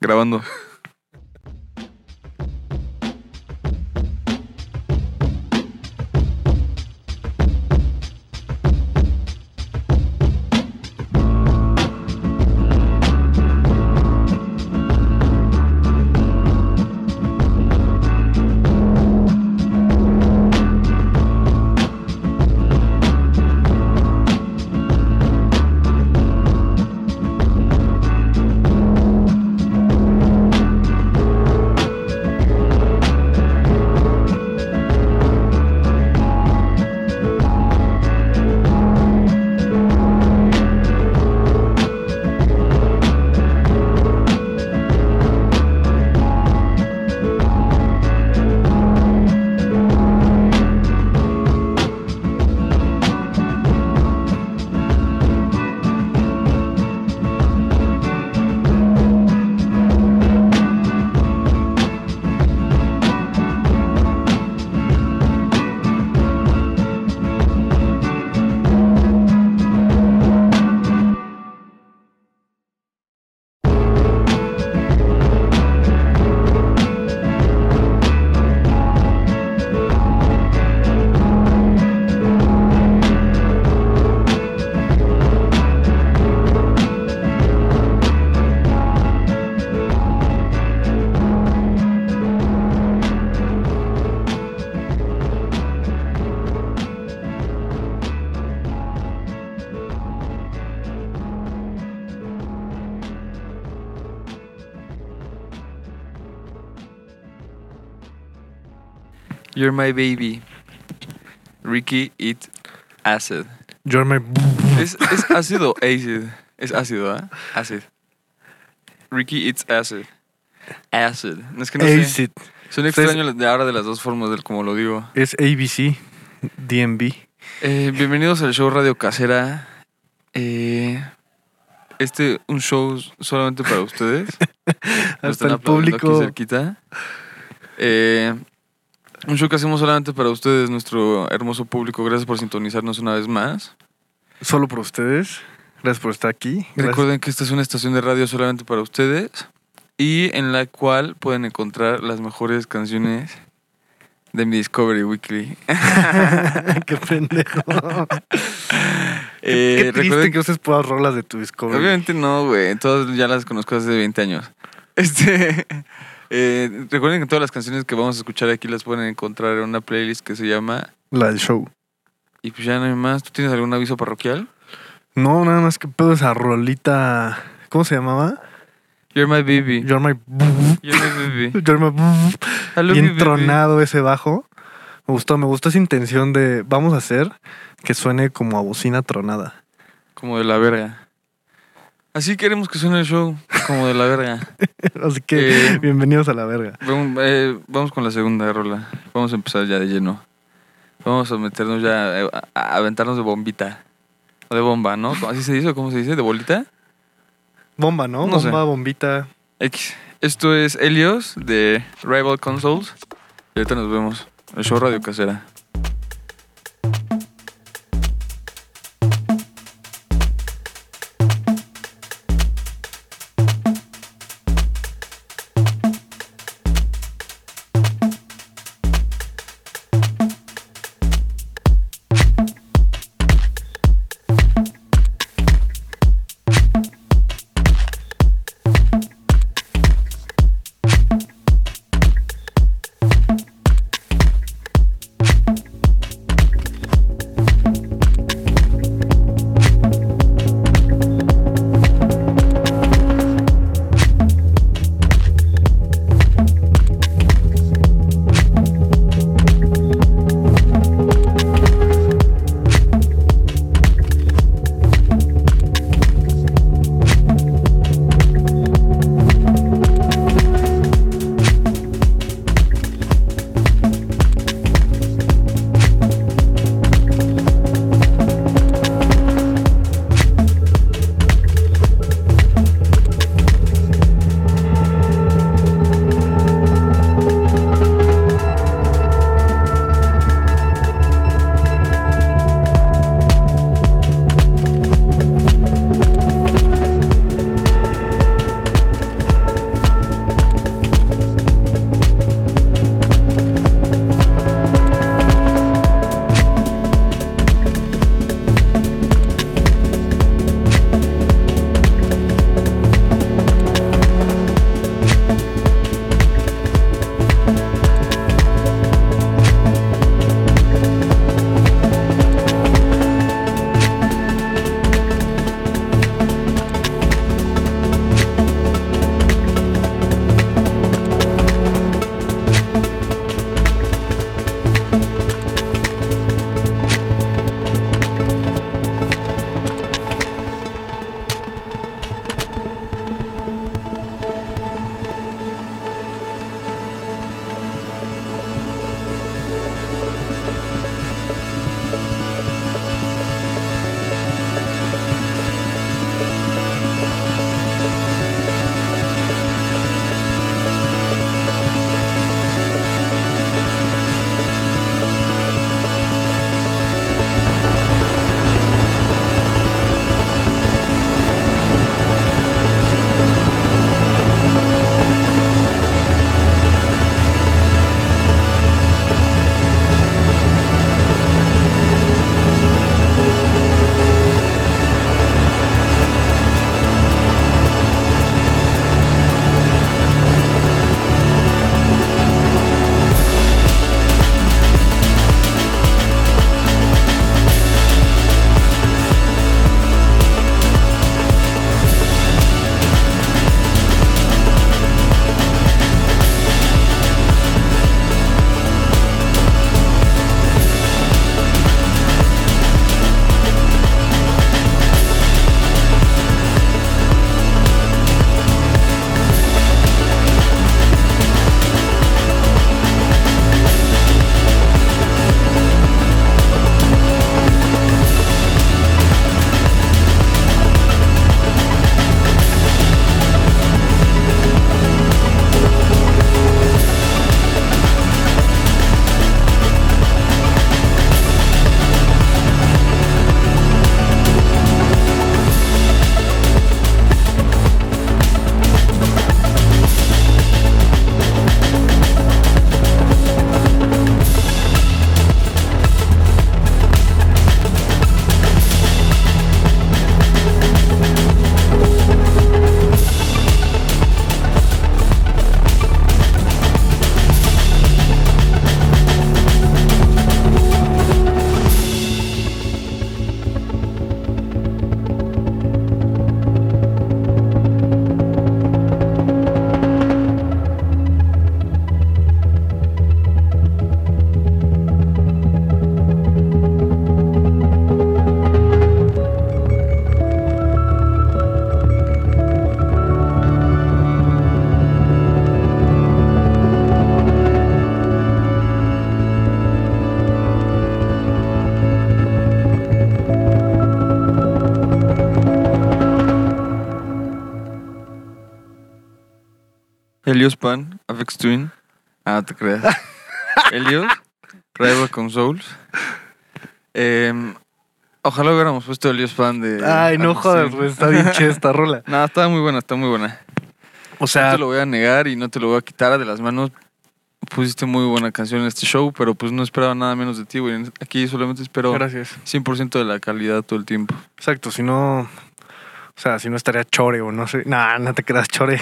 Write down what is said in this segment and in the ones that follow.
grabando. You're my baby. Ricky eat acid. You're my... ¿Es, es ácido acid? Es ácido, ¿ah? Acid. Ricky eats acid. Acid. No es que no sé. Acid. Suena Ustedes- extraño de ahora de las dos formas del como lo digo. Es ABC. DMV. Eh, bienvenidos al show Radio Casera. Eh, este un show solamente para ustedes. Hasta el aplaudiendo aquí público. cerquita. Eh, un show que hacemos solamente para ustedes, nuestro hermoso público. Gracias por sintonizarnos una vez más. Solo por ustedes. Gracias por estar aquí. Gracias. Recuerden que esta es una estación de radio solamente para ustedes y en la cual pueden encontrar las mejores canciones de mi Discovery Weekly. Qué pendejo. Eh, Qué triste recuerden que uses puras rolas de tu Discovery. Obviamente no, güey. Todas ya las conozco hace 20 años. Este. Eh, recuerden que todas las canciones que vamos a escuchar aquí las pueden encontrar en una playlist que se llama. La del show. Y pues ya no hay más. ¿Tú tienes algún aviso parroquial? No, nada más que pedo esa rolita. ¿Cómo se llamaba? You're my baby. You're my. You're my baby. You're my. Bien baby. tronado ese bajo. Me gustó, me gustó esa intención de vamos a hacer que suene como a bocina tronada. Como de la verga. Así queremos que suene el show. Como de la verga. Así que Eh. bienvenidos a la verga. Vamos, eh, vamos con la segunda rola. Vamos a empezar ya de lleno. Vamos a meternos ya eh, a, aventarnos de bombita. O de bomba, ¿no? ¿Así se dice cómo se dice? ¿De bolita? Bomba, ¿no? No sé. Bomba, bombita. X. Esto es Helios de Rival Consoles. Y ahorita nos vemos. El show Radio Casera. Helios Pan, Afex Twin. Ah, no te creas. Helios, Rival Consoles. Eh, ojalá hubiéramos puesto Helios Pan de. Ay, no jodas, güey. Está bien chida esta rola. No, está muy buena, está muy buena. O No sea, te lo voy a negar y no te lo voy a quitar de las manos. Pusiste muy buena canción en este show, pero pues no esperaba nada menos de ti, güey. Aquí solamente espero gracias. 100% de la calidad todo el tiempo. Exacto, si no. O sea, si no estaría Chore o no sé. Nah, no te creas Chore.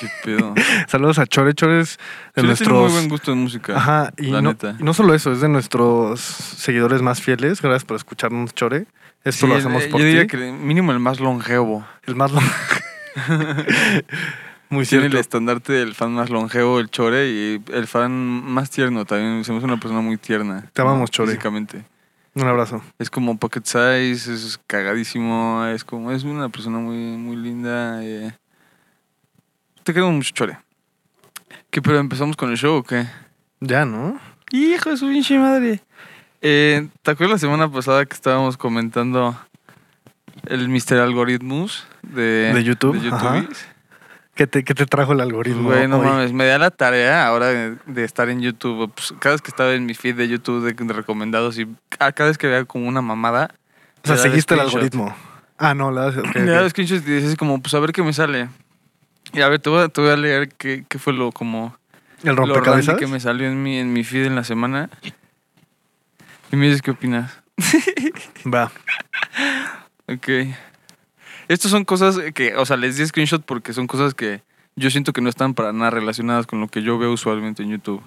Qué pedo. Saludos a Chore. Chore es de Sí, le tiene muy nuestros. buen gusto de música. Ajá, y la no, neta. no solo eso, es de nuestros seguidores más fieles. Gracias por escucharnos, Chore. Esto Sí, lo hacemos eh, por Yo diría ti. que mínimo el más longevo. El más long- Muy Tiene el estandarte del fan más longevo, el Chore, y el fan más tierno también. Hace una persona muy tierna. Te amamos. Chore. Físicamente. Un abrazo. Es como pocket size, es cagadísimo, es como, es una persona muy, muy linda. eh. Te queremos mucho, Chore. ¿Qué, pero empezamos con el show o qué? Ya, ¿no? Hijo de su pinche madre. Eh, ¿Te acuerdas la semana pasada que estábamos comentando el Mr. Algorithmus de, De YouTube, de. YouTube? ¿Qué te, qué te trajo el algoritmo? güey, no hoy? mames, me da la tarea ahora de, de estar en YouTube. Pues, cada vez que estaba en mi feed de YouTube de, de recomendados y cada vez que veía como una mamada. O sea, seguiste el algoritmo. Ah, no, la ok, ok. Le daba screenshots y dices como, pues a ver qué me sale. Y a ver, te voy a, te voy a leer qué, qué fue lo como El lo rompecabezas. que me salió en mi, en mi feed en la semana. Y me dices qué opinas. Va. Ok. Estas son cosas que, o sea, les di screenshot porque son cosas que yo siento que no están para nada relacionadas con lo que yo veo usualmente en YouTube.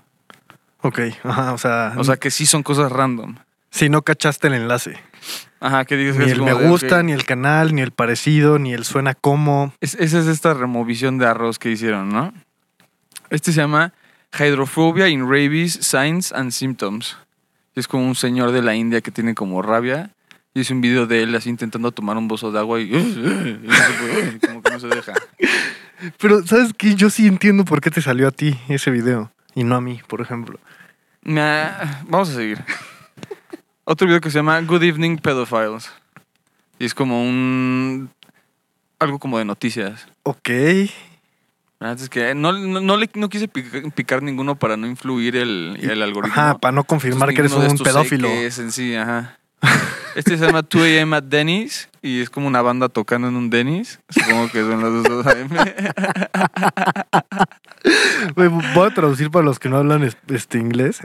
Ok, ajá, o sea, O sea, que sí son cosas random. si no cachaste el enlace. Ajá, que digas Ni el me de, gusta, ni el canal, ni el parecido, ni el suena como. Es- esa es esta removisión de arroz que hicieron, ¿no? Este se llama Hydrophobia in Rabies, Signs and Symptoms. Es como un señor de la India que tiene como rabia. Y es un video de él así intentando tomar un bozo de agua y, como que no se deja. Pero, ¿sabes qué? Yo sí entiendo por qué te salió a ti ese video y no a mí, por ejemplo. Ha- Vamos a seguir. Otro video que se llama Good Evening Pedophiles. Y es como un... Algo como de noticias. Ok. La neta Es que no, no, no le, no quise picar, picar ninguno para no influir el, el algoritmo. Ajá, para no confirmar Entonces, que eres un pedófilo. es en sí, ajá. Este se llama 2 AM at Denny's y es como una banda tocando en un Denny's. Supongo que son las 2 AM. Voy a traducir para los que no hablan es- este inglés.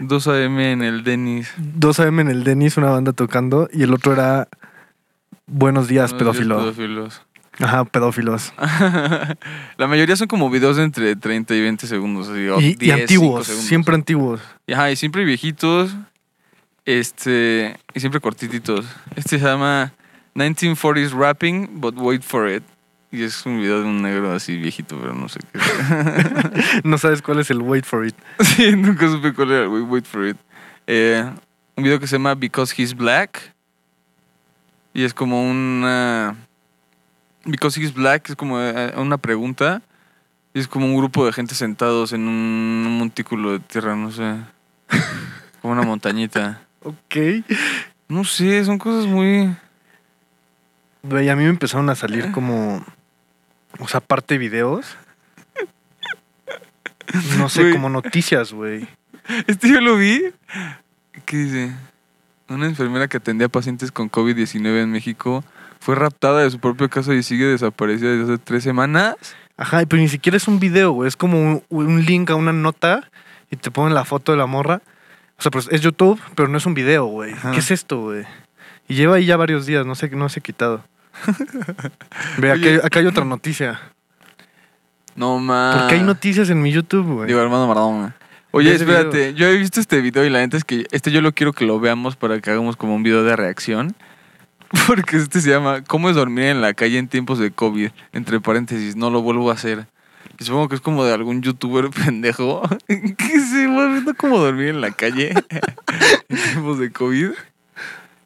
2 AM en el Denny's. 2 AM en el Denis, una banda tocando, y el otro era Buenos días, días pedófilo. pedófilos. Ajá, pedófilos. La mayoría son como videos de entre 30 y 20 segundos. Así, Y, y 10, 5 antiguos, segundos. siempre antiguos. Y, Ajá, y siempre viejitos. Este. Y siempre cortititos. Este se llama 1940s Rapping, but wait for it. Y es un video de un negro así viejito, pero no sé qué. No sabes cuál es el wait for it. sí, nunca supe cuál era, güey. Wait for it. Eh, un video que se llama Because He's Black. Y es como una. Because He's Black es como eh, una pregunta. Y es como un grupo de gente sentados en un montículo de tierra, no sé. Como una montañita. Ok. No sé, son cosas muy. Güey, a mí me empezaron a salir como. O sea, aparte videos. No sé, como noticias, güey. Este yo lo vi. ¿Qué dice? Una enfermera que atendía pacientes con COVID-19 en México fue raptada de su propia casa y sigue desaparecida desde hace tres semanas. Ajá, pero ni siquiera es un video, güey. Es como un, un link a una nota y te ponen la foto de la morra. O sea, pues es YouTube, pero no es un video, güey. Ajá. ¿Qué es esto, güey? Y lleva ahí ya varios días, no sé, no se ha quitado. Ve, Oye. acá hay otra noticia. No más. Porque hay noticias en mi YouTube, güey. Digo, hermano Maradona. Oye, ese espérate, yo he visto este video y la neta es que este yo lo quiero que lo veamos para que hagamos como un video de reacción. Porque este se llama ¿Cómo es dormir en la calle en tiempos de COVID? Entre paréntesis, no lo vuelvo a hacer. Y supongo que es como de algún youtuber pendejo que se va viendo cómo dormir en la calle en tiempos de COVID.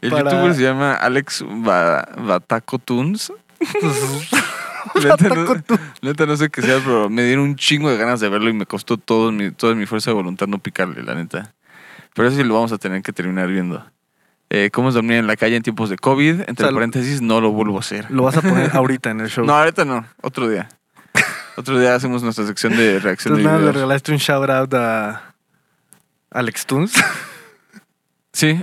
El Para- youtuber se llama Alex Ba- Bataco Tunes. Neta, no, neta, no sé qué sea, pero me dieron un chingo de ganas de verlo y me costó todo mi, toda mi fuerza de voluntad no picarle, la neta. Pero eso sí lo vamos a tener que terminar viendo. Eh, ¿Cómo es dormir en la calle en tiempos de COVID? Entre O sea, paréntesis, no lo vuelvo a hacer. Lo vas a poner ahorita en el show. No, ahorita no, otro día. Otro día hacemos nuestra sección de reacción de le regalaste un shout out a Alex Tunes. Sí.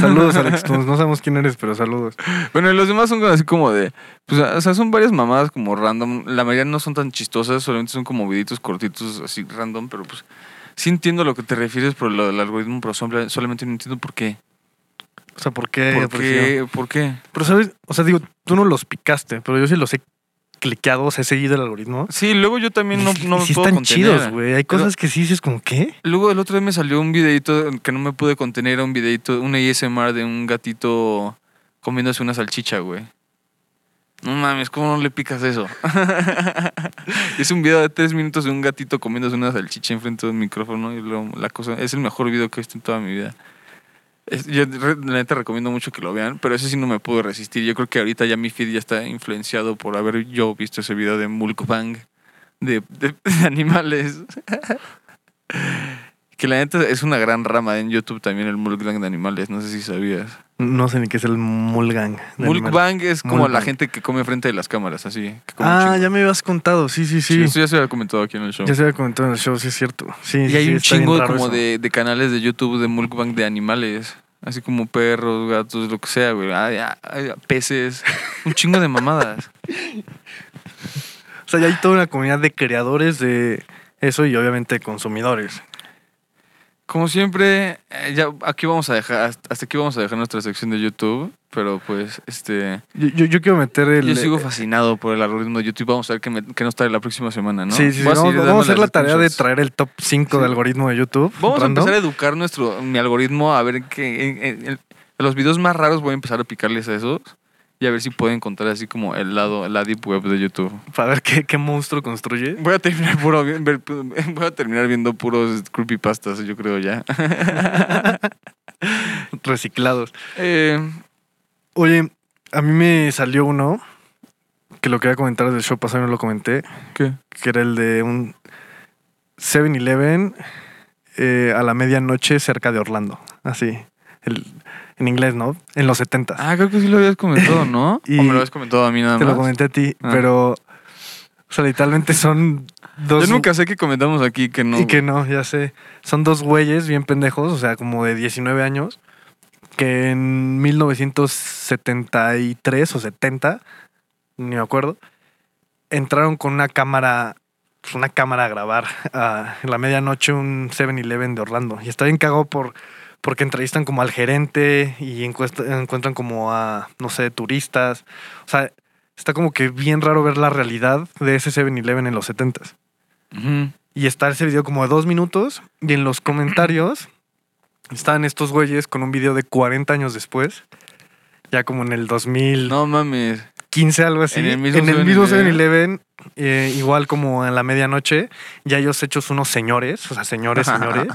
saludos, Alex Tunes. No sabemos quién eres, pero saludos. Bueno, y los demás son así como de. Pues, o sea, son varias mamadas como random. La mayoría no son tan chistosas, solamente son como videitos cortitos así random, pero pues. Sí entiendo a lo que te refieres por lo del algoritmo, pero sola- solamente no entiendo por qué. O sea, ¿por qué? ¿Por qué? ¿Por qué? Pero, ¿sabes? O sea, digo, tú no los picaste, pero yo sí los he cliqueado, o sea, he seguido el algoritmo. Sí, luego yo también no, no me sí puedo están contener. chidos, güey. Hay Pero- cosas que sí dices como, ¿qué? Luego el otro día me salió un videito que no me pude contener, era un videito, un ASMR de un gatito comiéndose una salchicha, güey. No mames, ¿cómo no le picas eso? es un video de tres minutos de un gatito comiéndose una salchicha enfrente de un micrófono y luego la cosa es el mejor video que he visto en toda mi vida. Yo neta recomiendo mucho que lo vean, pero ese sí no me puedo resistir. Yo creo que ahorita ya mi feed ya está influenciado por haber yo visto ese video de Mulkbang de- de animales. Que la neta es una gran rama en YouTube también el Mulkbang de animales, no sé si sabías. No sé ni qué es el Mulgang. Mulkbang es como la Mulkbang. gente que come frente de las cámaras, así. que come Ah, ya me habías contado. Sí, sí, Sí, sí. Esto ya se había comentado aquí en el show. Ya se había comentado en el show, sí es cierto. Sí, Y sí, hay un chingo como eso. de, de canales de YouTube de mukbang de animales. Así como perros, gatos, lo que sea, güey. Ay, ay, peces. Un chingo de mamadas. O sea, ya hay toda una comunidad de creadores de eso y obviamente consumidores. Como siempre, eh, ya aquí vamos a dejar, hasta aquí vamos a dejar nuestra sección de YouTube. Pero pues, este. Yo, yo, yo quiero meter el. Yo sigo fascinado por el algoritmo de YouTube. Vamos a ver qué, me- qué nos trae la próxima semana, ¿no? Sí, sí, sí. A Vamos, a hacer la tarea de traer el top 5 Sí. de algoritmo de YouTube. Vamos random. a empezar a educar nuestro, mi algoritmo a ver en, en- en- en los videos más raros voy a empezar a picarles a esos y a ver si puedo encontrar así como el lado, la deep web de YouTube. Para ver qué, qué monstruo construye. Voy a terminar puro, voy a terminar viendo puros creepypastas, yo creo ya. Reciclados. Eh, Oye, a mí me salió uno que lo quería comentar del show pasado y no lo comenté. ¿Qué? Que era el de un 7-Eleven eh, a la medianoche cerca de Orlando. Así. El, en inglés, ¿no? En los 70 Ah, creo que sí lo habías comentado, ¿no? Y- o me lo habías comentado a mí nada Te más. lo comenté a ti, Ah. pero. O sea, literalmente son dos. Yo nunca sé que comentamos aquí que no. Y que no, ya sé. Son dos güeyes bien pendejos, o sea, como de 19 años, que en 1973 o 70, ni me acuerdo, entraron con una cámara, pues una cámara a grabar a en la medianoche un 7-Eleven de Orlando. Y está bien cagado por, porque entrevistan como al gerente y encuentran como a, no sé, turistas. O sea, está como que bien raro ver la realidad de ese 7-Eleven en los 70s. Ujú. Y está ese video como de dos minutos. Y en los comentarios están estos güeyes con un video de 40 años después. Ya como en el 2015, No mames. algo así. En el mismo mismo 7-Eleven. 7-Eleven, eh, igual como en la medianoche, ya ellos hechos unos señores, o sea, señores, señores,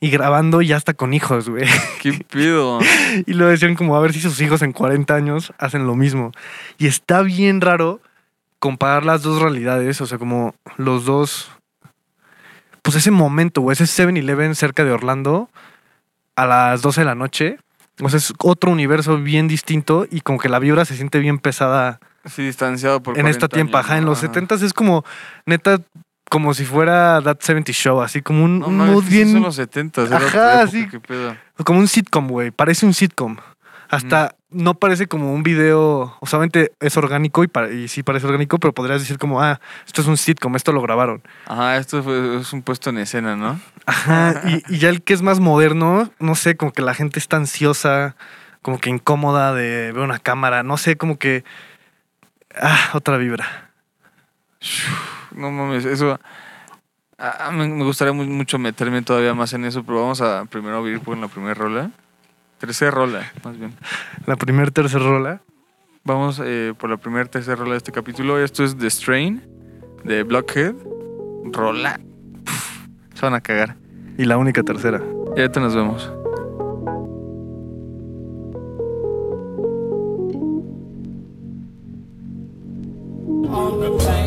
y grabando ya hasta con hijos, güey. ¿Qué pido? Y lo decían como a ver si sus hijos en 40 años hacen lo mismo. Y está bien raro comparar las dos realidades, o sea, como los dos... Pues ese momento, o ese 7-Eleven cerca de Orlando a las 12 de la noche. O sea, es otro universo bien distinto y como que la vibra se siente bien pesada Sí, distanciado por en esta 40 tiempo. años, Ajá, en ¿no? los Ajá. 70 es como, neta, como si fuera That 70 Show, así como un, No un mames, mood bien... son los 70, era Ajá, época. Como un sitcom, güey. Parece un sitcom. Hasta no parece como un video. O sea, obviamente es orgánico y, sí parece orgánico, pero podrías decir como, ah, esto es un sitcom, esto lo grabaron. Ajá, esto fue, es un puesto en escena, ¿no? Ajá. y, y ya el que es más moderno, no sé, como que la gente está ansiosa, como que incómoda de ver una cámara. No sé, como que. Ah, otra vibra. No mames, eso. ah, me, gustaría mu- mucho meterme todavía más en eso, pero vamos a primero ir por la primera rola. Tercera rola, más bien. La primer tercer rola. Vamos eh, por la primera tercera rola de este capítulo. Esto es The Strain de Blockhead. Rola. Puf, se van a cagar. Y la única tercera. Y ahorita nos vemos. On the bank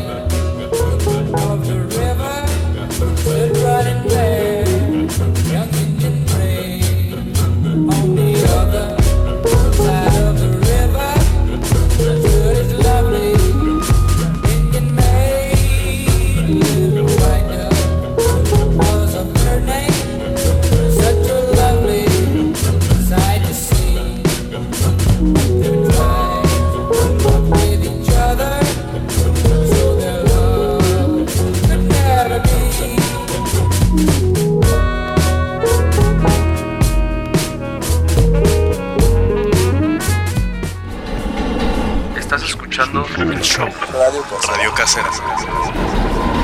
Show. Radio Casera. I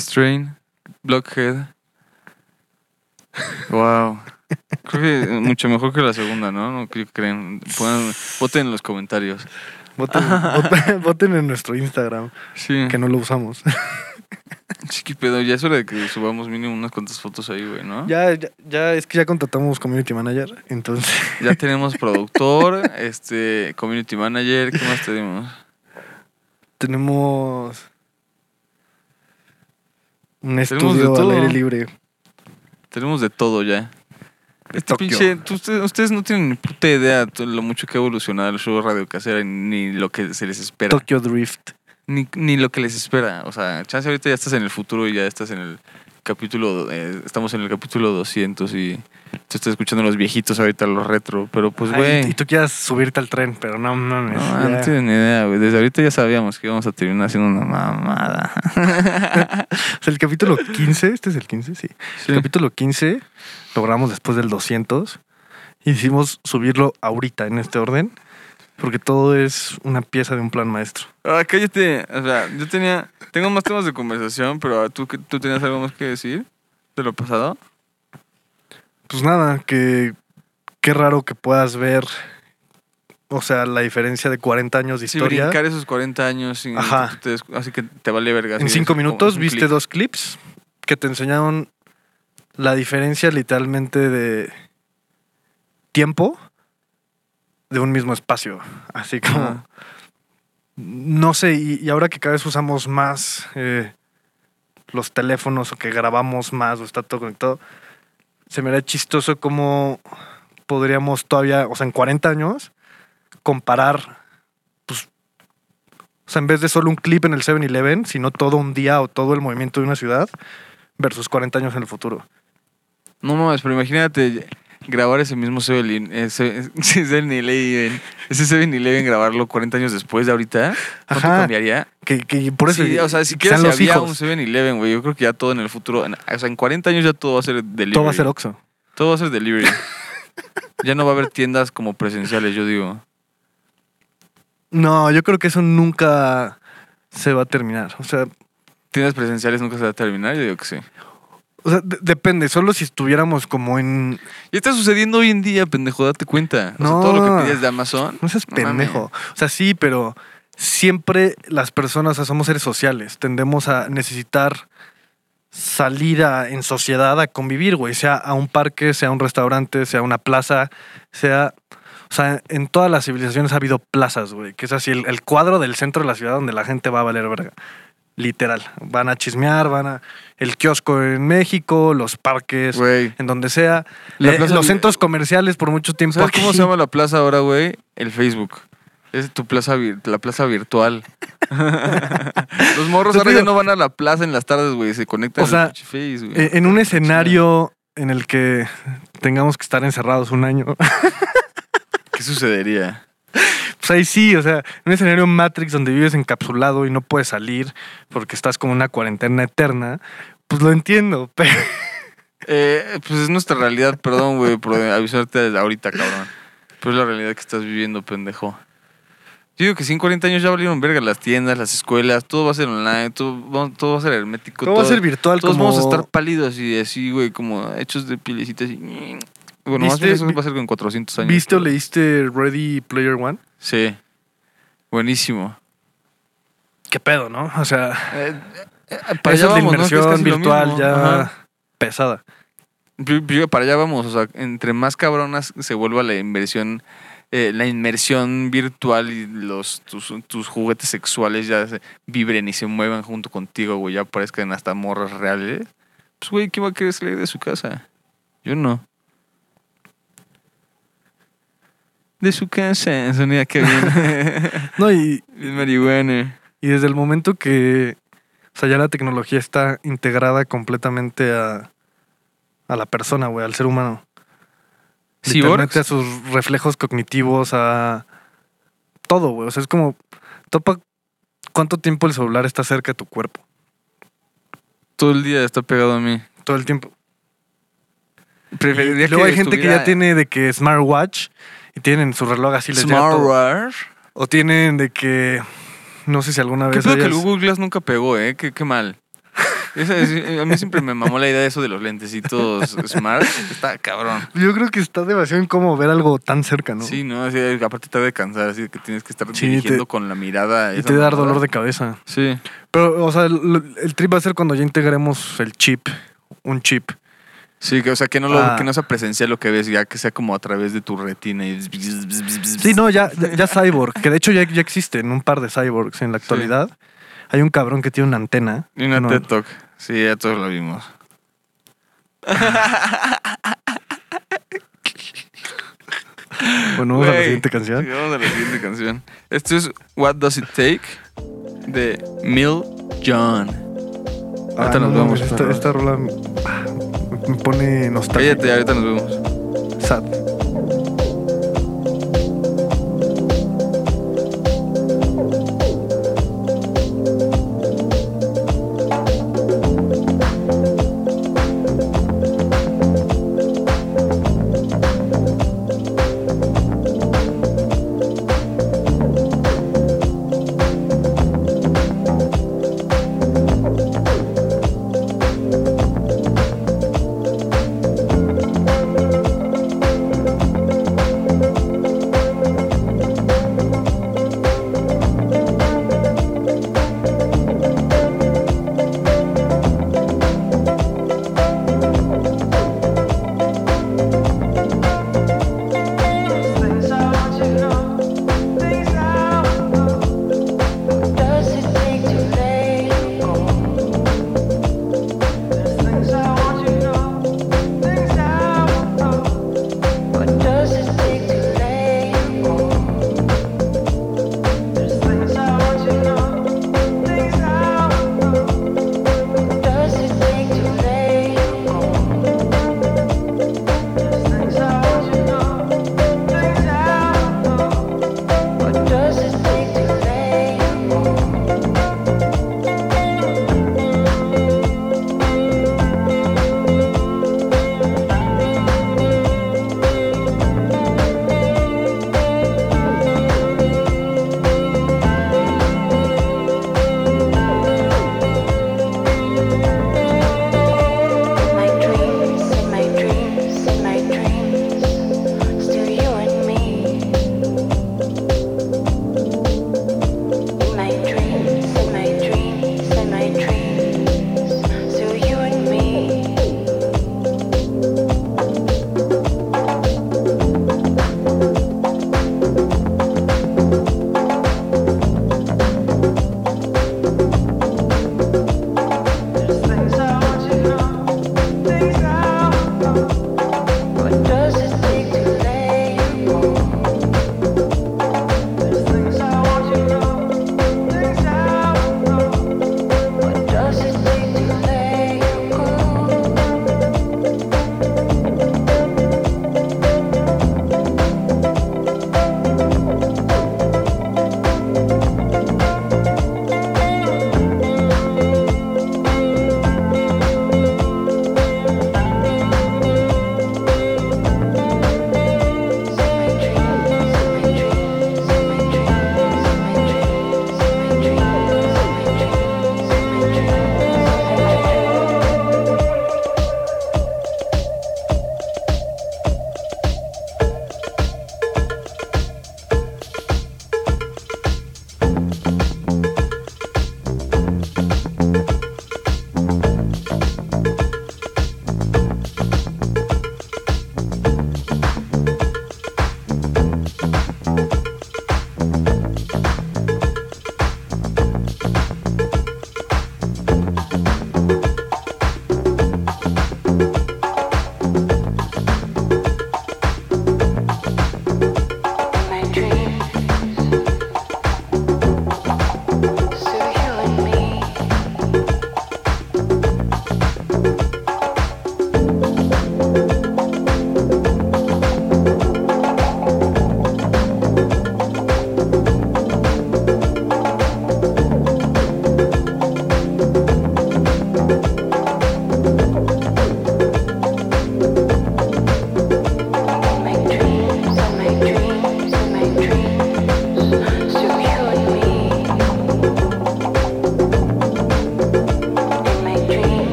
Strain, Blockhead. Wow. Creo que mucho mejor que la segunda, ¿no? No creo que creen. Voten en los comentarios. Voten, voten- voten en nuestro Instagram, Sí. que no lo usamos. Sí, pedo. Ya es hora de que subamos mínimo unas cuantas fotos ahí, güey, ¿no? ya, ya, ya, es que ya contratamos community manager, entonces Ya tenemos productor, este, community manager, ¿qué más tenemos? tenemos un de estudio al aire libre. Tenemos de todo ya. Este Tokio. pinche, tú- ustedes, ustedes no tienen ni puta idea de lo mucho que ha evolucionado el show Radio Casera ni lo que se les espera. Tokyo Drift. Ni, ni lo que les espera. O sea, chance ahorita ya estás en el futuro y ya estás en el capítulo, eh, estamos en el capítulo 200 y tú estás escuchando a los viejitos ahorita, los retro, pero pues güey. y tú quieras subirte al tren, pero no mames. No, no tienen ni idea, güey. Desde ahorita ya sabíamos que íbamos a terminar haciendo una mamada. O sea, el capítulo 15, este es el 15, sí. Sí. El capítulo 15 logramos después del 200. Hicimos subirlo ahorita en este orden, porque todo es una pieza de un plan maestro. Ah, cállate. O sea, yo tenía. Tengo más temas de conversación, pero ¿tú, qué- ¿tú tenías algo más que decir de lo pasado? Pues nada, que qué raro que puedas ver, o sea, la diferencia de 40 años de Sí, historia. brincar esos 40 años sin Ajá. que te- así que te vale verga. en es cinco como- minutos es un viste dos clips que te enseñaron la diferencia literalmente de tiempo de un mismo espacio. Así como, Ajá. No sé, y, ahora que cada vez usamos más eh, los teléfonos o que grabamos más o está todo conectado, se me da chistoso cómo podríamos todavía, o sea, en 40 años, comparar, pues, o sea, en vez de solo un clip en el 7-Eleven, sino todo un día o todo el movimiento de una ciudad versus 40 años en el futuro. No mames, pero imagínate. Grabar ese mismo 7-Eleven, ese 7-Eleven, ese 7-Eleven, grabarlo 40 años después de ahorita, ¿cuánto Ajá. cambiaría? Que, que por eso. sí, o sea, si quieres, si los había hijos. un 7-Eleven, güey, yo creo que ya todo en el futuro, en- o sea, en 40 años ya todo va a ser delivery. Todo va a ser Oxxo. Todo va a ser delivery. ya no va a haber tiendas como presenciales, yo digo. No, yo creo que eso nunca se va a terminar. O sea, Tiendas presenciales nunca se va a terminar, yo digo que sí. O sea de- depende. Solo si estuviéramos como en. Y está sucediendo hoy en día, pendejo, date cuenta. O sea, No. todo lo que pides de Amazon. No seas pendejo. O sea, sí, pero siempre las personas, o sea, somos seres sociales. Tendemos a necesitar salir a- en sociedad a convivir, güey. Sea a un parque, sea a un restaurante, sea a una plaza, sea. O sea, en todas las civilizaciones ha habido plazas, güey. Que es así, el, el cuadro del centro de la ciudad donde la gente va a valer verga. Literal. Van a chismear, van a. El kiosco en México, los parques, Güey. en donde sea. La Eh, plaza- los centros comerciales por mucho tiempo. ¿Sabes cómo se llama la plaza ahora, güey? El Facebook. Es tu plaza, la plaza virtual. Los morros ahora ya no van a la plaza en las tardes, güey. Se conectan O sea, al pinche Face, güey. Eh, En un escenario en el que tengamos que estar encerrados un año. ¿Qué sucedería? Pues ahí sí, o sea, un escenario Matrix donde vives encapsulado y no puedes salir porque estás como en una cuarentena eterna, pues lo entiendo, pero Eh, pues es nuestra realidad, perdón, güey, por avisarte ahorita, cabrón. Pero es la realidad que estás viviendo, pendejo. Yo digo que sí, en 40 años ya valieron verga las tiendas, las escuelas, todo va a ser online, todo, va- todo va a ser hermético. todo va a ser virtual Todos como... vamos a estar pálidos y así, güey, como hechos de pielecitas y... Bueno, más ¿Viste- bien eso va a ser en 400 años. ¿Viste o leíste Ready Player One? Sí. Buenísimo. ¿Qué pedo, no? O sea, Eh, eh, para allá es la vamos, ¿no? Que es inmersión virtual ya Ajá. pesada. Yo- yo- Para allá vamos, o sea, entre más cabronas se vuelva la inversión, eh, la inmersión virtual y los tus, tus juguetes sexuales ya se vibren y se muevan junto contigo, güey, ya parezcan hasta morras reales. Pues, güey, ¿quién va a querer salir de su casa? Yo no. De su casa, sonía que bien. No, y, bien marihuana. y desde el momento que, o sea, ya la tecnología está integrada completamente a, a la persona, güey, al ser humano. Literalmente a sus reflejos cognitivos, a todo, güey. O sea, es como, topa cuánto tiempo el celular está cerca de tu cuerpo. Todo el día está pegado a mí. Todo el tiempo. Preferiría Y luego que hay gente que ya tiene de que smartwatch y tienen su reloj así les llega todo. Smartwatch. O tienen de que, no sé si alguna ¿Qué vez pedo que el hayas- Google Glass nunca pegó, eh? Qué, qué mal. Esa es- a mí siempre me mamó la idea de eso de los lentecitos smart. Está cabrón. Yo creo que está demasiado incómodo ver algo tan cerca, ¿no? Sí, ¿no? Así, aparte te ha de cansar, así que tienes que estar Sí, dirigiendo te- con la mirada. Y te da dolor de cabeza. Sí. Pero, o sea, el, el trip va a ser cuando ya integremos el chip, un chip. Sí, que, o sea, que no, lo, Ah. que no sea presencial lo que ves, ya que sea como a través de tu retina. Y... Sí, no, ya, ya, cyborg, que de hecho ya, ya existen un par de cyborgs en la actualidad. Hay un cabrón que tiene una antena. Y una No, TED Talk. Sí, ya todos lo vimos. Bueno, vamos a la siguiente canción. Sí, vamos a la siguiente canción. Esto es What Does It Take de Mill John. Ah, Ahorita no nos vemos. mames, esta, esta rola ah, me pone nostalgia. Cállate, ahorita nos vemos. Sad.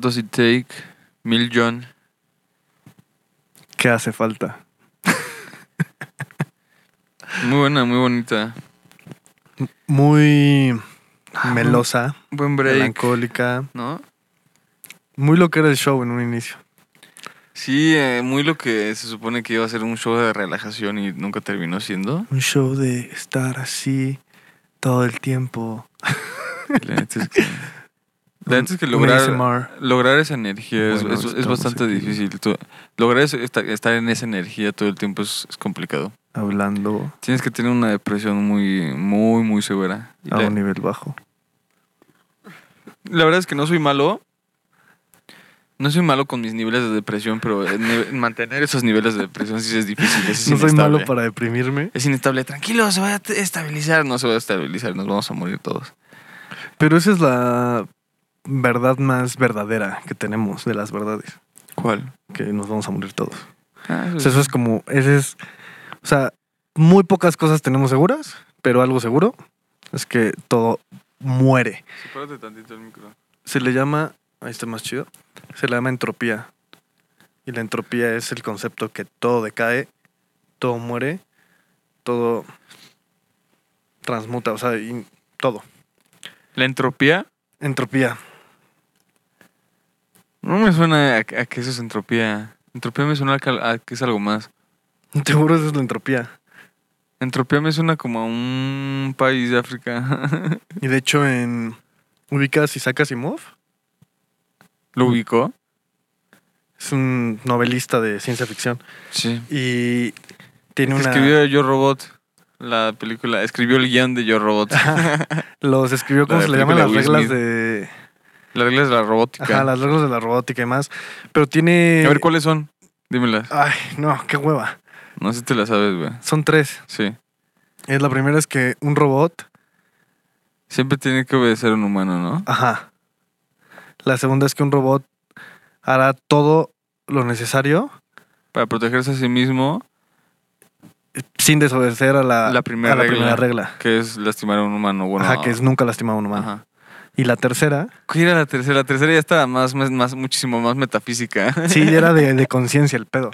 What Does It Take, Mil John. ¿Qué hace falta? Muy buena, muy bonita. Muy melosa, Buen break. melancólica. ¿No? Muy lo que era el show en un inicio. Sí, eh, muy lo que se supone que iba a ser un show de relajación y nunca terminó siendo. Un show de estar así todo el tiempo. La neta es que, la es que lograr, lograr esa energía es- Bueno, es, bastante aquí. difícil. Tú- lograr eso- esta- estar en esa energía todo el tiempo es, es complicado. Hablando Tienes que tener una depresión muy, muy, muy severa. A la, un nivel bajo. la verdad es que no soy malo. No soy malo con mis niveles de depresión, pero en- en mantener esos niveles de depresión sí es difícil. es No soy malo para deprimirme, Es inestable. Tranquilo, se va a estabilizar. No se va a estabilizar. Nos vamos a morir todos. pero esa es la verdad más verdadera que tenemos de las verdades, ¿Cuál? que nos vamos a morir todos. Ah, O sea, eso es como, ese es, o sea, muy pocas cosas tenemos seguras, pero algo seguro es que todo muere. Sepárate tantito el micro. Se le llama, ahí está más chido, se le llama entropía. Y la entropía es el concepto que todo decae, todo muere, todo transmuta, o sea, y todo. La entropía Entropía. No me suena a, a que eso es entropía. Entropía me suena a que, a que es algo más. Seguro eso es la entropía. Entropía me suena como a un país de África. Y de hecho en ubicas Isaac Asimov, ¿Lo ubicó? es un novelista de ciencia ficción Sí. y tiene una Escribió Yo Robot. La película. Escribió el guion de Yo Robot. los escribió como se le llaman las reglas de Las reglas de la robótica. ajá, las reglas de la robótica y más, pero tiene A ver, ¿cuáles son? Dímelas. Ay, no, qué hueva. No sé si te las sabes, güey. Son tres. Sí. Es la primera es que un robot, Siempre tiene que obedecer a un humano, ¿no? ajá. La segunda es que un robot hará todo lo necesario Para protegerse a sí mismo, sin desobedecer a la, La primera a la regla. primera regla. que es lastimar a un humano. Bueno, Ajá, que es nunca lastimar a un humano. Ajá. Y la tercera, ¿Cuál era la tercera? La tercera ya estaba más, más, más muchísimo más metafísica. sí, era de, de conciencia el pedo.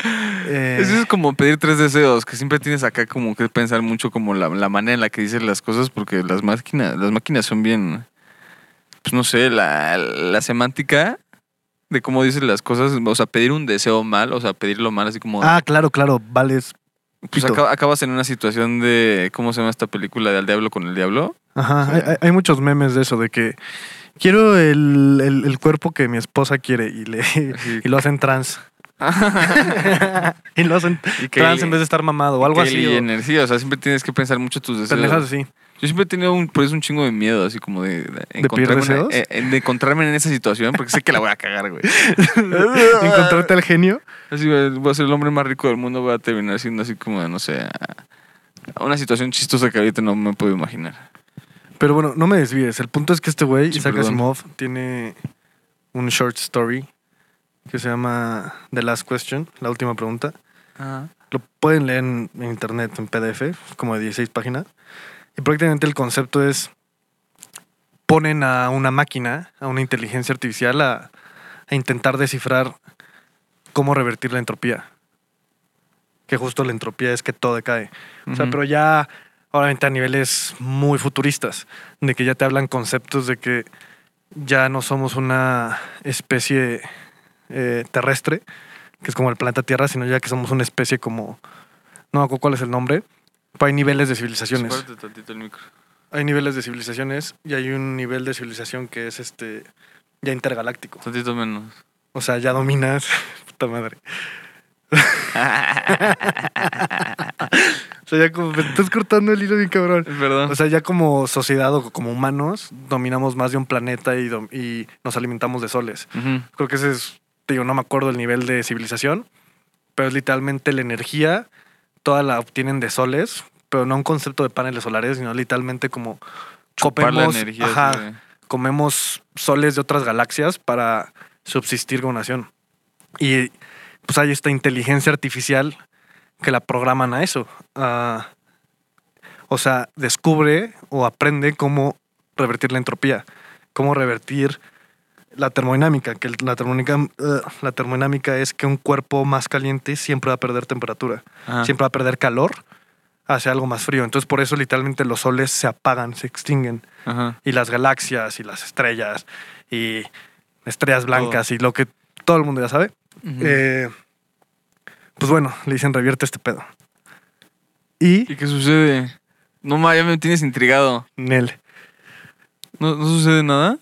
Eh, Eso es como pedir tres deseos, que siempre tienes acá como que pensar mucho como la, la manera en la que dices las cosas, porque las máquinas, las máquinas son bien, pues no sé, la, la semántica de cómo dices las cosas, o sea, pedir un deseo mal, o sea, pedirlo mal, así como... Ah, claro, claro, vales. pues acabas en una situación de, ¿cómo se llama esta película de Al Diablo con el Diablo? Ajá, Sí. hay- hay, muchos memes de eso, de que quiero el, el- el cuerpo que mi esposa quiere y, le, y lo hacen trans. y lo hacen Y trans en vez de estar mamado o algo así. O Jenner, sí, o sea, siempre tienes que pensar mucho tus deseos. pendejas así. Yo siempre he tenido un, por eso un chingo de miedo, así como de, de pedir encontrarme, eh, de encontrarme en esa situación, porque sé que la voy a cagar, güey. Encontrarte al genio. Así, voy a ser el hombre más rico del mundo, voy a terminar siendo así como, de, no sé, una situación chistosa que ahorita no me puedo imaginar. Pero bueno, no me desvíes. El punto es que este güey, Sí, Isaac perdón. Asimov, tiene un short story que se llama The Last Question, la última pregunta. Lo pueden leer en, en internet, en PDF, como de 16 páginas. Y prácticamente el concepto es, ponen a una máquina, a una inteligencia artificial, a, a intentar descifrar cómo revertir la entropía. Que justo la entropía es que todo decae. O sea, pero ya, obviamente a niveles muy futuristas, de que ya te hablan conceptos de que ya no somos una especie eh, terrestre, que es como el planeta Tierra, sino ya que somos una especie como, no me acuerdo cuál es el nombre, pero hay niveles de civilizaciones. Tantito el micro. Hay niveles de civilizaciones y hay un nivel de civilización que es este ya intergaláctico. Tantito menos. O sea, ya dominas, puta madre. o sea, ya como me estás cortando el hilo bien cabrón. Perdón. O sea, ya como sociedad o como humanos dominamos más de un planeta y, y nos alimentamos de soles. Ujú. Creo que ese es, te digo, no me acuerdo el nivel de civilización, pero es literalmente la energía, toda la obtienen de soles, pero no un concepto de paneles solares, sino literalmente como Chupar la copemos- energía. ajá, de- comemos soles de otras galaxias para subsistir como nación. Y pues hay esta inteligencia artificial que la programan a eso. o sea, descubre o aprende cómo revertir la entropía, cómo revertir la termodinámica, que la termodinámica, eh, la termodinámica es que un cuerpo más caliente siempre va a perder temperatura, Ajá. siempre va a perder calor hacia algo más frío. Entonces por eso literalmente los soles se apagan, se extinguen Ajá. y las galaxias y las estrellas y estrellas blancas y lo que todo el mundo ya sabe. Eh, pues bueno, le dicen revierte este pedo. Y ¿Y qué sucede? No, ma, ya me tienes intrigado. Nel, ¿No, no sucede nada?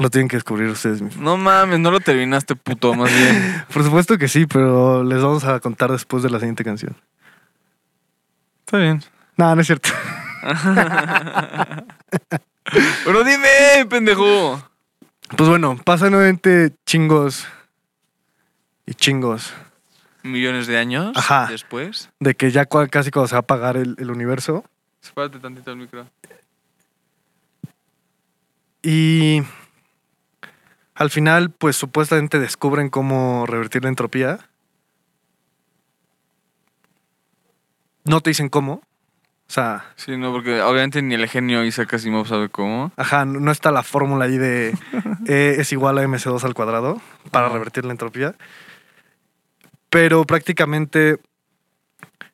lo tienen que descubrir ustedes mismos. No mames, no lo terminaste, puto, más bien. Por supuesto que sí, pero les vamos a contar después de la siguiente canción. Está bien. No, no es cierto. Pero dime, pendejo. Pues bueno, pasan nuevamente chingos y chingos Millones de años Ajá. después. de que ya casi cuando se va a apagar el, el universo. Espérate tantito el micro. Y al final, pues supuestamente descubren cómo revertir la entropía. No te dicen cómo. O sea, Sí, no, porque obviamente ni el genio Isaac Asimov sabe cómo. ajá, no está la fórmula ahí de E es igual a MC2 al cuadrado para revertir la entropía. Pero prácticamente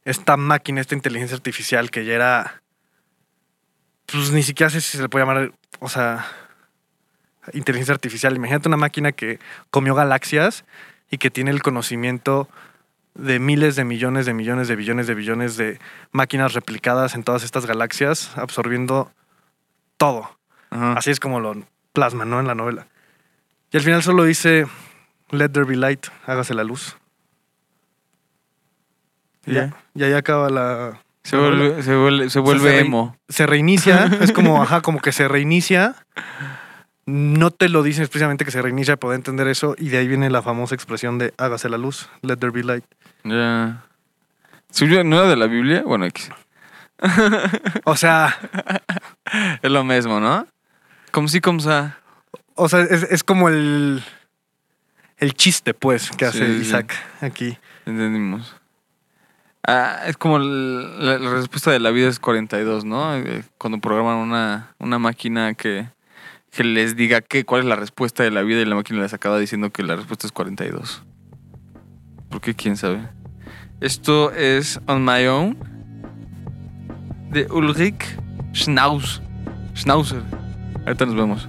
esta máquina, esta inteligencia artificial que ya era. Pues ni siquiera sé si se le puede llamar. O sea. Inteligencia artificial. Imagínate una máquina que comió galaxias y que tiene el conocimiento de miles de millones de millones de billones de billones de máquinas replicadas en todas estas galaxias, absorbiendo todo. Ajá. Así es como lo plasma, ¿no? En la novela. Y al final solo dice, let there be light, hágase la luz. Y Ya. Y ahí acaba la... Se vuelve, se vuelve, se O sea, vuelve re- emo. Se reinicia, es como, ajá, como que se reinicia. No te lo dicen explícitamente que se reinicia para poder entender eso. Y de ahí viene la famosa expresión de hágase la luz, let there be light. Ya. ¿Suyo ¿No era de la Biblia? Bueno, X. O sea, Es lo mismo, ¿no? Como si, como sa. o sea, es, es como el, el chiste, pues, que hace Sí, sí. Isaac aquí. Entendimos. Ah, es como la respuesta de la vida es 42, ¿no? Eh, Cuando programan una, una máquina que, que les diga qué, cuál es la respuesta de la vida y la máquina les acaba diciendo que la respuesta es 42. ¿Por qué? ¿Quién sabe? Esto es On My Own de Ulrich Schnauz. Schnauzer. Ahorita nos vemos.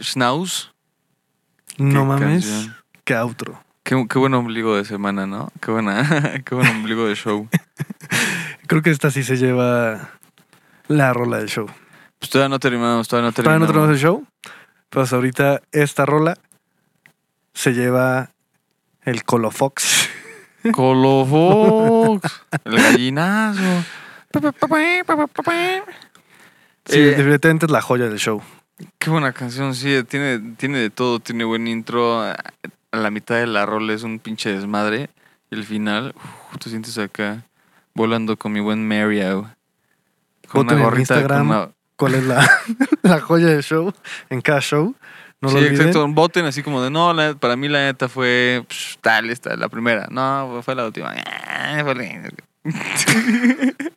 Schnauz. No mames. canción. Qué outro. Qué, qué buen ombligo de semana, ¿no? Qué buena, qué buen ombligo de show. Creo que esta sí se lleva la rola del show. Pues todavía no terminamos, todavía no Todavía terminamos. no tenemos el show. Pues ahorita esta rola se lleva el Colofox. Colofox, el gallinazo. Sí, Eh, definitivamente es la joya del show. Qué buena canción, sí, tiene, tiene de todo, tiene buen intro. A la mitad de la rola es un pinche desmadre. Y el final, uf, te sientes acá volando con mi buen Mario. Con Voten una en gorrita con Instagram. una- ¿Cuál es la, la joya del show? En cada show. No sí, lo exacto. Voten así como de, no, la- para mí la neta fue psh, tal, esta, la primera. No, fue la última.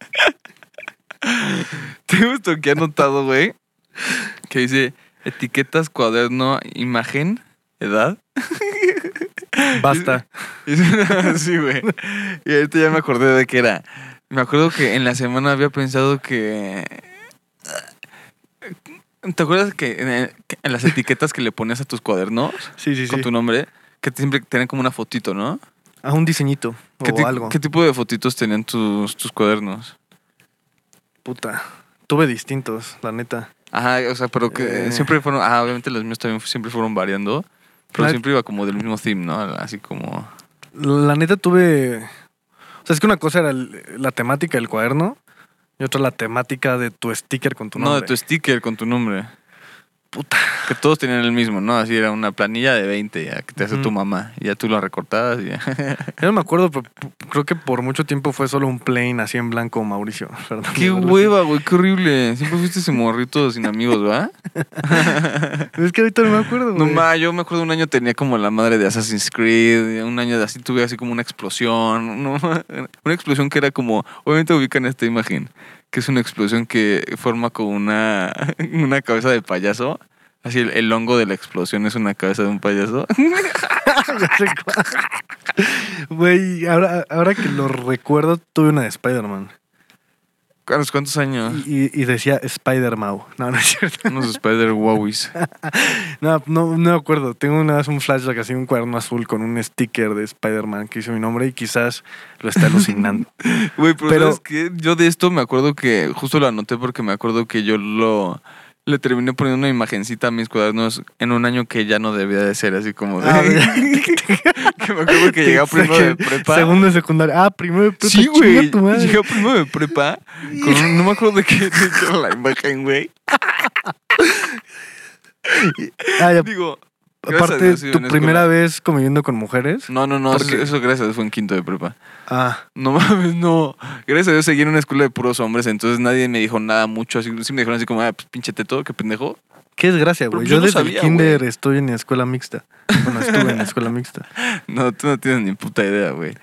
¿Te gustó que ha notado, güey? Que dice etiquetas, cuaderno, imagen, edad. Basta. sí, güey. Y ahorita ya me acordé de qué era. Me acuerdo que en la semana había pensado que. ¿Te acuerdas que en, el- que en las etiquetas que le ponías a tus cuadernos Sí, sí, con sí. tu nombre, que siempre tenían como una fotito, ¿no? A un diseñito ¿Qué, o algo. ¿Qué tipo de fotitos tenían tus, tus cuadernos? Puta. Tuve distintos, la neta. Ajá, o sea, pero que Eh. siempre fueron. Ah, obviamente los míos también siempre fueron variando. Pero La- siempre iba como del mismo theme, ¿no? Así como. La neta tuve. O sea, es que una cosa era el- la temática del cuaderno y otra la temática de tu sticker con tu no, nombre. de tu sticker con tu nombre. Puta. Que todos tenían el mismo, ¿no? Así era una planilla de 20 ya, que te hace Ujú. tu mamá. Y ya tú lo recortabas y ya. Yo no me acuerdo, pero creo que por mucho tiempo fue solo un plain así en blanco Mauricio. Perdón. ¡Qué hueva, güey! ¡Qué horrible! Siempre fuiste ese morrito sin amigos, ¿va? Es que ahorita no me acuerdo, No güey. más, yo me acuerdo un año tenía como la madre de Assassin's Creed, un año de así tuve así como una explosión, ¿no? una explosión que era como, obviamente ubican esta imagen, que es una explosión que forma como una, una cabeza de payaso, así el, el hongo de la explosión es una cabeza de un payaso. Güey, ahora, ahora que lo recuerdo, tuve una de Spider-Man. ¿A los cuántos años? Y, y decía Spider-Mau. No, no es cierto. Unos Spider Wowies. No, no, no me acuerdo. Tengo una vez un flashback así, un cuaderno azul con un sticker de Spider-Man que hizo mi nombre y quizás lo está alucinando. Güey, pero, Pero- ¿sabes qué? Yo de esto me acuerdo que, justo lo anoté porque me acuerdo que yo lo... Le terminé poniendo una imagencita a mis cuadernos en un año que ya no debía de ser, así como de... Ah, que me acuerdo que llegué a primero de prepa. Segundo de secundaria. Ah, primero de prepa. Sí, güey. tu madre. Llegué a primero de prepa. Con un- no me acuerdo de qué, de qué era la imagen, güey. Ah. Digo... gracias Aparte, Dios, tu primera vez conviviendo con mujeres. No, no, no. Eso, gracias a Dios fue en quinto de prepa. Ah, No mames, no. Gracias a Dios seguí en una escuela de puros hombres, entonces nadie me dijo nada mucho. Así, sí me dijeron así como, ah, pues pinche teto, qué pendejo. qué desgracia, güey. yo Yo no desde sabía, el kinder estoy en escuela mixta. Bueno, estuve en escuela mixta. No, tú no tienes ni puta idea, güey.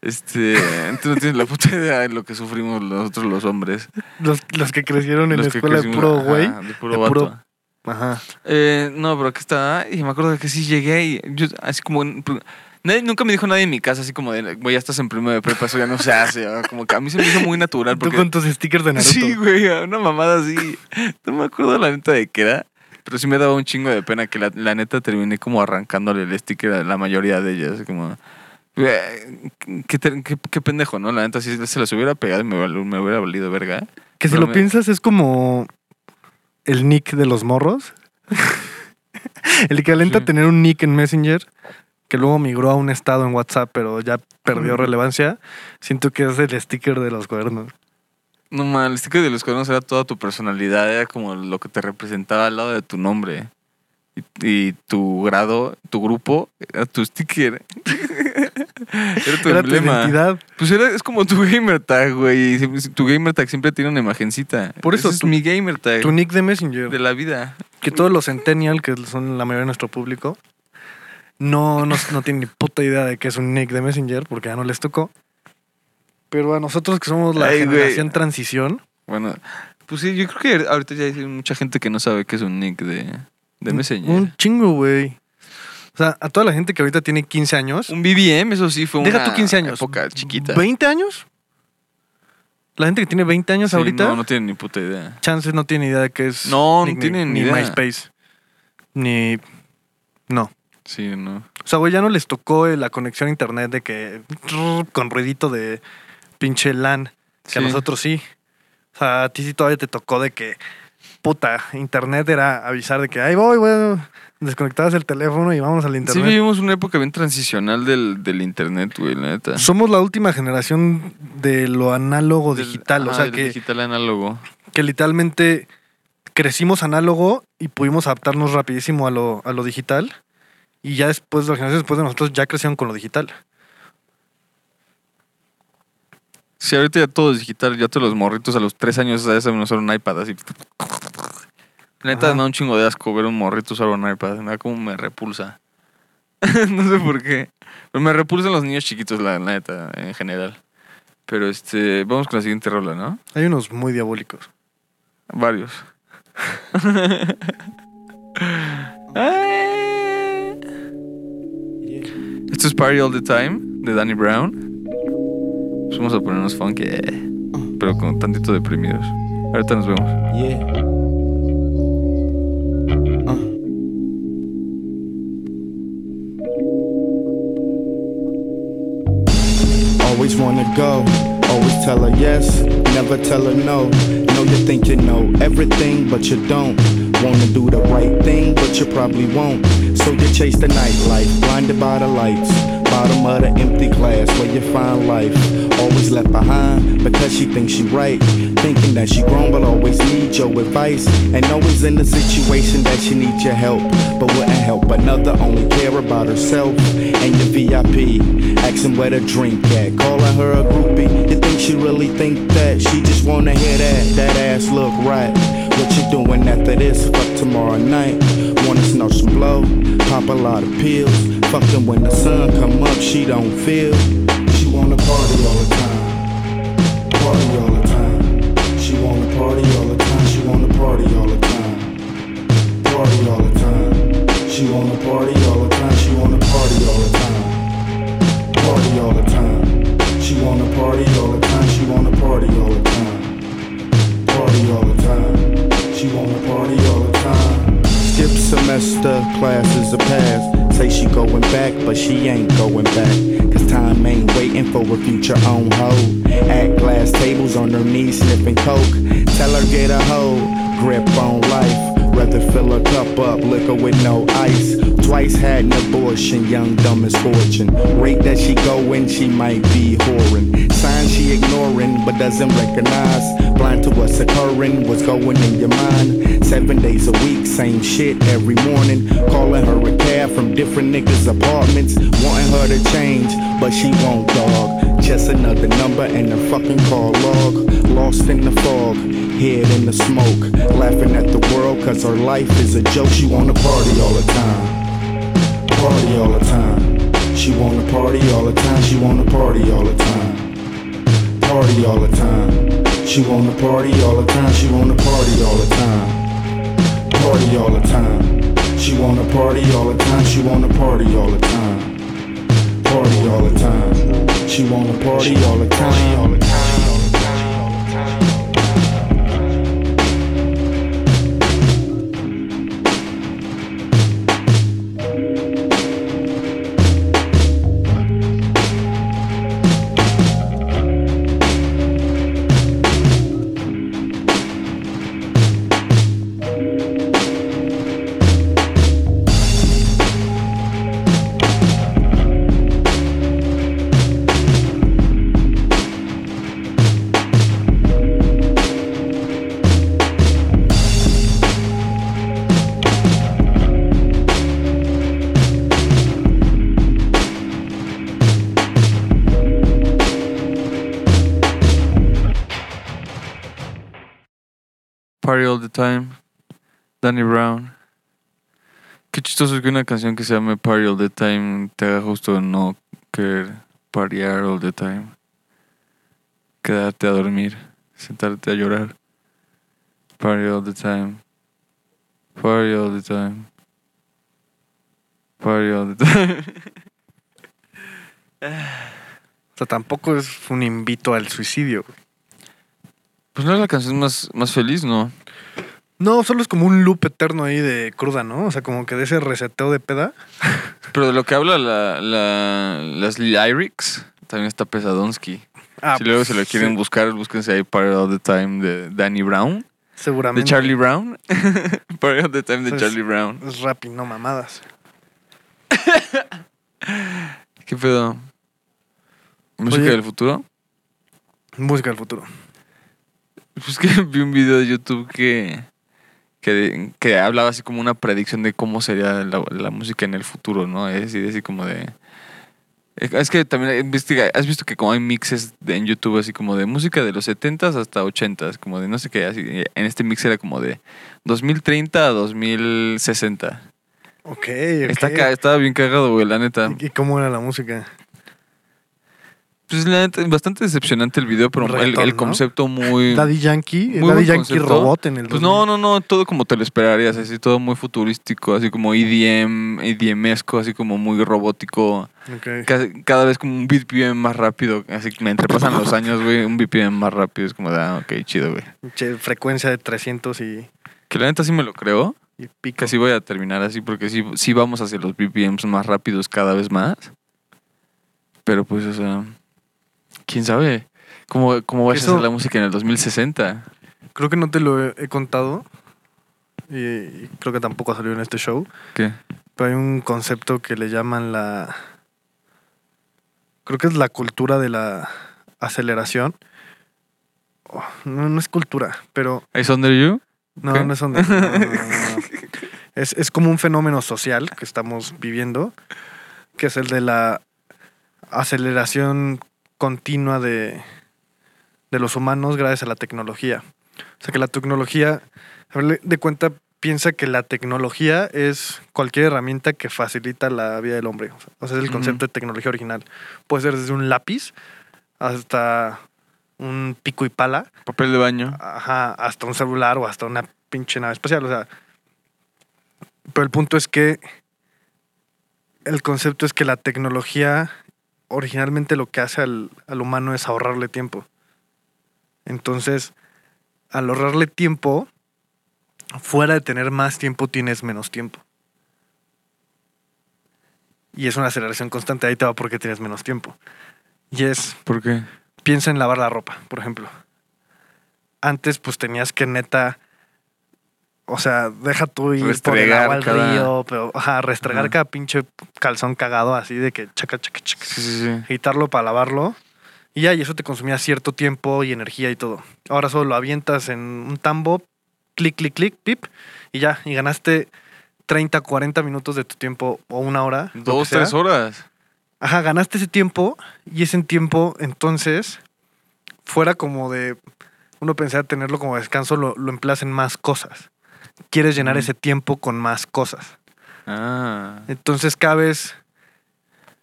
Este, tú no tienes la puta idea de lo que sufrimos nosotros los hombres. Los, los que crecieron en la Los escuela de puro güey. de puro de puro- Ajá. Eh, no, pero aquí está. Y me acuerdo que sí llegué y yo, así como. nadie, nunca me dijo nadie en mi casa, así como de, güey, ya estás en primero de prepa, eso ya no se hace. ¿no? Como que a mí se me hizo muy natural. Tú con tus stickers de Naruto. Sí, güey, una mamada así. No me acuerdo la neta de qué era. Pero sí me daba un chingo de pena que la, la neta terminé como arrancándole el sticker a la mayoría de ellas. Como, qué, qué- qué pendejo, ¿no? La neta, si se las hubiera pegado me, me hubiera valido verga. Que si Pero lo me- piensas es como el nick de los morros. el equivalente Sí. a tener un nick en Messenger que luego migró a un estado en WhatsApp, pero ya perdió relevancia. Siento que es el sticker de los cuadernos. No mal, el sticker de los cuadernos era toda tu personalidad, era como lo que te representaba al lado de tu nombre. Y, y tu grado, tu grupo, era tu sticker. era tu Era tu emblema. identidad. Pues era, es como tu gamer tag, güey. Tu gamer tag siempre tiene una imagencita. Por eso Ese es tu- mi gamer tag Tu nick de Messenger. de la vida. Que todos los Centennial, que son la mayoría de nuestro público, no, no, no tienen ni puta idea de que es un nick de Messenger porque ya no les tocó. Pero a nosotros que somos la Ay, güey. generación transición, Bueno, pues sí, yo creo que ahorita ya hay mucha gente que no sabe qué es un nick de, de Messenger. un chingo, güey. O sea, a toda la gente que ahorita tiene 15 años, Un BBM, eso sí fue Deja una tú 15 años. época chiquita. 20 años, La gente que tiene 20 años Sí, ahorita, No, no tienen ni puta idea. chances no tiene idea de qué es. No, no tienen ni idea. MySpace. Ni. No. Sí, no. O sea, güey, ya no les tocó eh, la conexión a internet de que. con ruidito de pinche LAN. Que a Sí. nosotros sí. O sea, a ti sí todavía te tocó de que. Puta, internet era avisar de que ahí voy, güey. Desconectabas el teléfono y vamos al Sí internet. vivimos una época bien transicional del, del internet, güey, la neta. Somos la última generación de lo análogo Del- digital. o sea, que, digital análogo. que literalmente crecimos análogo y pudimos adaptarnos rapidísimo a lo, a lo digital. Y ya después, las generaciones después de nosotros ya crecieron con lo digital. Sí, ahorita ya todo es digital. Ya todos los morritos a los tres años ya saben usar un iPad así. Neta, Ajá. me da un chingo de asco ver un morrito usar un iPad. Me da como me repulsa. no sé por qué. Pero me repulsan los niños chiquitos, la, neta, en general. Pero este, vamos con la siguiente rola, ¿no? Hay unos muy diabólicos. Varios. Esto es Party All the Time de Danny Brown. Pues vamos a ponernos funky, eh, pero con tantito deprimidos. Ahorita nos vemos. Yeah. Always wanna go, always tell her yes, never tell her no. Know you think you know everything, but you don't. Wanna do the right thing, but you probably won't. So you chase the nightlife, blinded by the lights. Bottom of the empty glass where you find life. Always left behind because she thinks she right. Thinking that she grown but always needs your advice. And always in the situation that she needs your help. But wouldn't help another, only care about herself. And your VIP, asking where to drink at. Calling her a groupie. You think she really think that? She just wanna hear that. That ass look right. What you doing after this? Fuck tomorrow night. Wanna snort some blow, pop a lot of pills. Fucking when the sun come up, she don't feel. She wanna party all doesn't recognize. Blind to what's occurring, what's going in your mind. Seven days a week, same shit every morning. Calling her a cab from different niggas' apartments. Wanting her to change, but she won't, dog. Just another number in the fucking call log. Lost in the fog, head in the smoke. Laughing at the world, cause her life is a joke. She wanna party all the time. Party all the time. She wanna party all the time. She wanna party all the time. Party all the time. She wanna party all the time. She wanna party all the time. Party all the time. She wanna party all the time. She wanna party all the time. Party all the time. She wanna party all the time. All the time. Time, Danny Brown. Qué chistoso que una canción que se llame Party All the Time te haga justo no querer partyar all the time. Quedarte a dormir, sentarte a llorar. Party all the time. Party all the time. Party all the time. O sea, tampoco es un invito al suicidio. Pues no es la canción más, más feliz, ¿no? No, solo es como un loop eterno ahí de cruda, ¿no? O sea, como que de ese reseteo de peda. Pero de lo que habla la, la- las lyrics, también está pesadonsky. Ah, si luego pues, se lo quieren sí, buscar, búsquense ahí Party All the Time de Danny Brown. De Seguramente. Charlie Brown. Party All the Time de Es- Charlie Brown. Es rap y no mamadas. ¿Qué pedo? ¿Música Oye. del futuro? Música del futuro. Pues que vi un video de YouTube que, que, que hablaba así como una predicción de cómo sería la, la música en el futuro, ¿no? Es decir, así como de... Es que también investiga, has visto que como hay mixes de- en YouTube así como de música de los 70s hasta 80s, como de no sé qué, así, en este mix era como de 2030 a 2060. Ok, ok. Está, estaba bien cagado, güey, la neta. ¿Y cómo era la música? Pues la neta, bastante decepcionante el video, pero el, el ¿no? concepto muy... Daddy Yankee. Muy Daddy Yankee concepto. Robot en el Pues 2000. no, no, no, todo como te lo esperarías, así todo muy futurístico, así como EDM, EDMesco, así como muy robótico, Ok. cada, cada vez como un BPM más rápido, así que mientras pasan los años, güey, un BPM más rápido, es como de, ah, ok, chido, güey. Che, frecuencia de 300 y, Que la neta sí me lo creo, y pico. que voy a terminar así, porque sí, sí vamos hacia los BPMs más rápidos cada vez más, pero pues, o sea, quién sabe. ¿Cómo, cómo va a ser la música en el 2060? Creo que no te lo he, he contado. Y, y creo que tampoco salió en este show. ¿Qué? Pero hay un concepto que le llaman la. Creo que es la cultura de la aceleración. Oh, no, no es cultura, pero. ¿Is Under You? No, ¿Qué? no es no, no. Es, es como un fenómeno social que estamos viviendo, que es el de la aceleración continua de, de los humanos gracias a la tecnología. O sea que la tecnología, a ver, de cuenta, piensa que la tecnología es cualquier herramienta que facilita la vida del hombre. O sea, es el concepto de tecnología original. Puede ser desde un lápiz hasta un pico y pala, Papel de baño. Ajá, hasta un celular o hasta una pinche nave espacial. O sea, pero el punto es que el concepto es que la tecnología originalmente lo que hace al, al humano es ahorrarle tiempo. Entonces, al ahorrarle tiempo, fuera de tener más tiempo, tienes menos tiempo. Y es una aceleración constante. Ahí te va porque tienes menos tiempo. Y es ¿Por qué? piensa en lavar la ropa, por ejemplo. Antes, pues tenías que neta. O sea, deja tú ir por el Restregar agua al cada- río, pero ajá, restregar cada pinche calzón cagado así de que chaca, chaca, chaca. Sí, sí, sí. Quitarlo para lavarlo. Y ya, y eso te consumía cierto tiempo y energía y todo. Ahora solo lo avientas en un tambo, clic, clic, clic, pip, y ya, y ganaste 30, 40 minutos de tu tiempo o una hora. Dos, tres horas. Ajá, ganaste ese tiempo y ese tiempo entonces fuera como de uno pensaba tenerlo como descanso, lo, lo empleas en más cosas. Quieres llenar Mm. ese tiempo con más cosas. Ah. Entonces cada vez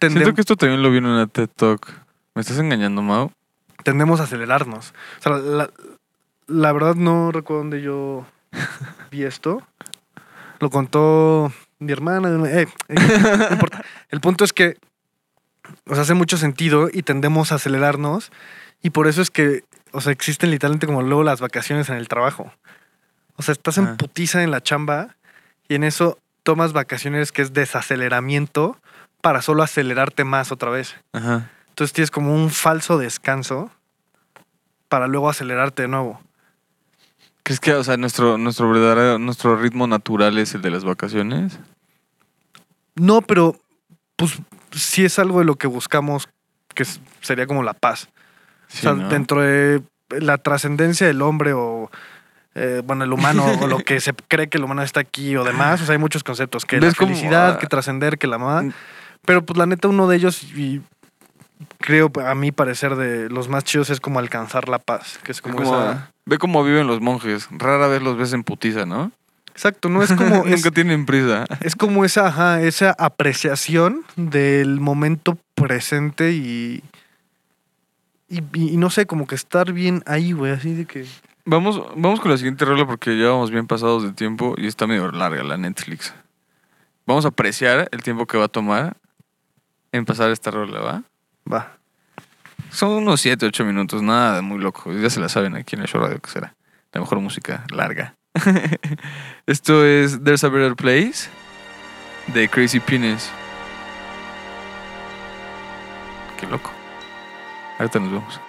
Siento tendem- que esto también lo vi en una TED Talk. ¿Me estás engañando, Mau? tendemos a acelerarnos. O sea, la, la verdad no recuerdo dónde yo vi esto. Lo contó mi hermana. eh, eh, no importa. El punto es que o sea, hace mucho sentido y tendemos a acelerarnos. Y por eso es que, o sea, existen literalmente como luego las vacaciones en el trabajo. O sea, estás en Ah. putiza en la chamba y en eso tomas vacaciones que es desaceleramiento para solo acelerarte más otra vez. Ajá. Entonces tienes como un falso descanso para luego acelerarte de nuevo. ¿Crees que, o sea, nuestro, nuestro verdadero, nuestro ritmo natural es el de las vacaciones? No, pero pues sí es algo de lo que buscamos que sería como la paz. Sí, o sea, ¿no? dentro de la trascendencia del hombre o, eh, bueno, el humano o lo que se cree que el humano está aquí o demás, o sea, hay muchos conceptos, que la ¿Ves cómo, felicidad, ah, que trascender, que la mamá. Mm. Pero pues la neta uno de ellos, y creo a mi parecer de los más chidos es como alcanzar la paz, que es como, Como- esa... Ve cómo viven los monjes. Rara vez los ves en putiza, ¿no? Exacto, no es como... es- Nunca tienen prisa. Es como esa, ajá, esa apreciación del momento presente y, y, y no sé, como que estar bien ahí, güey, así de que... Vamos, vamos con la siguiente rola porque ya vamos bien pasados de tiempo y está medio larga la Netflix. Vamos a apreciar el tiempo que va a tomar en pasar esta rola, ¿va? Va. Son unos 7, 8 minutos, nada de muy loco. Ya se la saben aquí en el show radio que será. La mejor música larga. Esto es There's a Better Place de Crazy Penis. Qué loco. Ahorita nos vemos.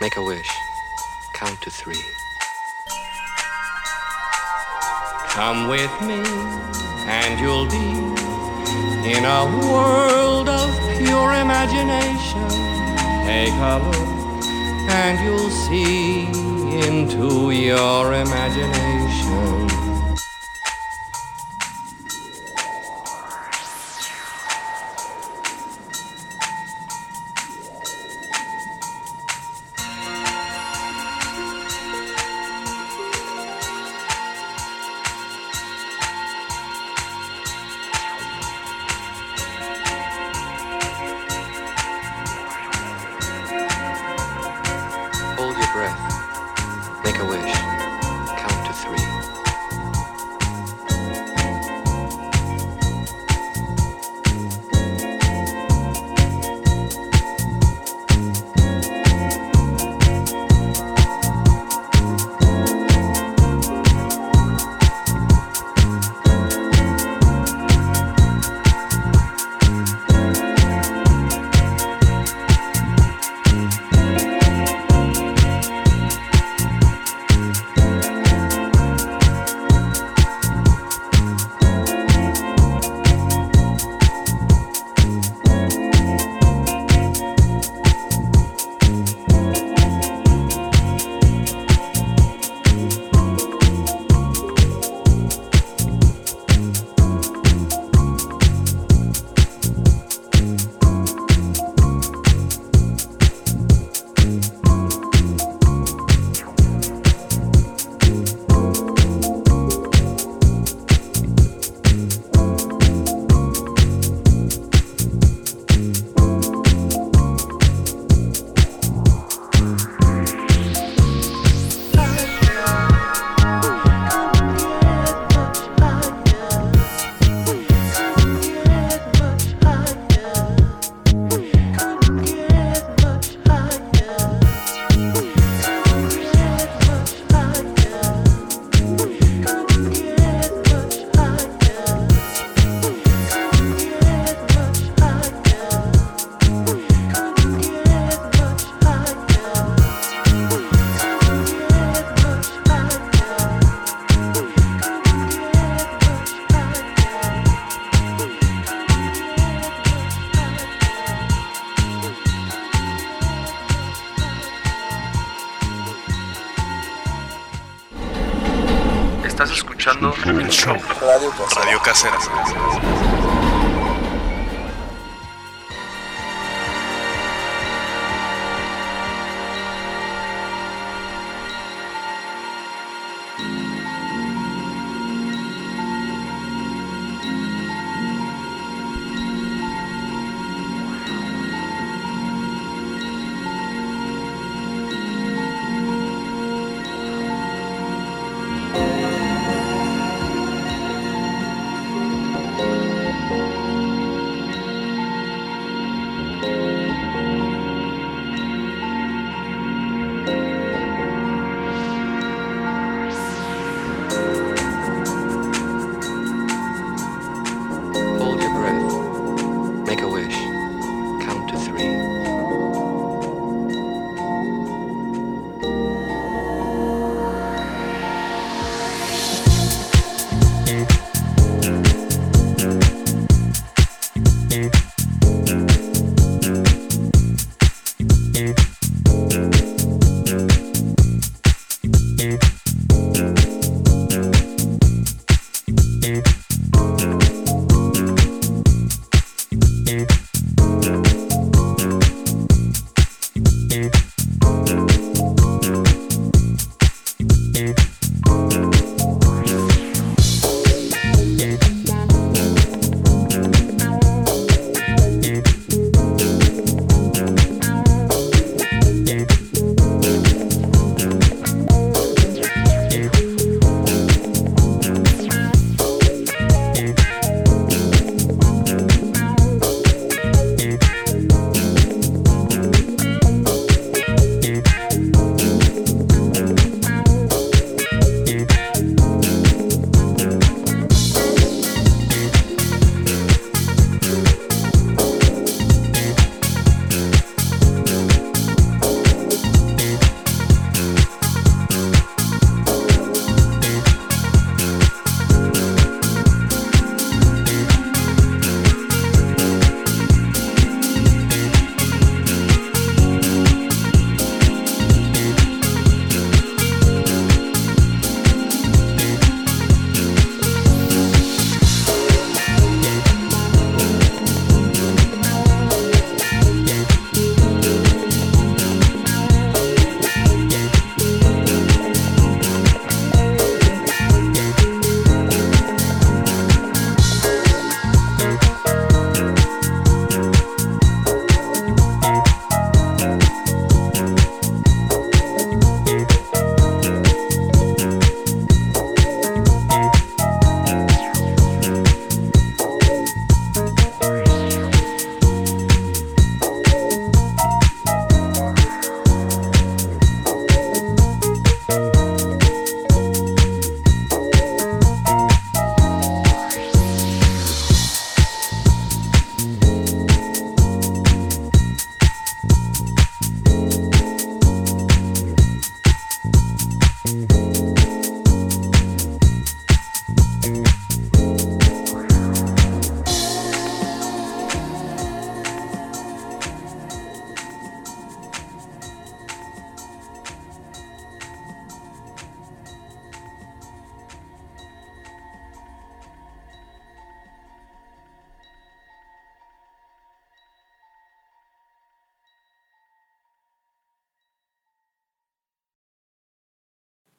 Make a wish. Count to three. Come with me, and you'll be in a world of pure imagination. Take a look, and you'll see into your imagination. Estás escuchando el show. Radio Casera. Radio Casera.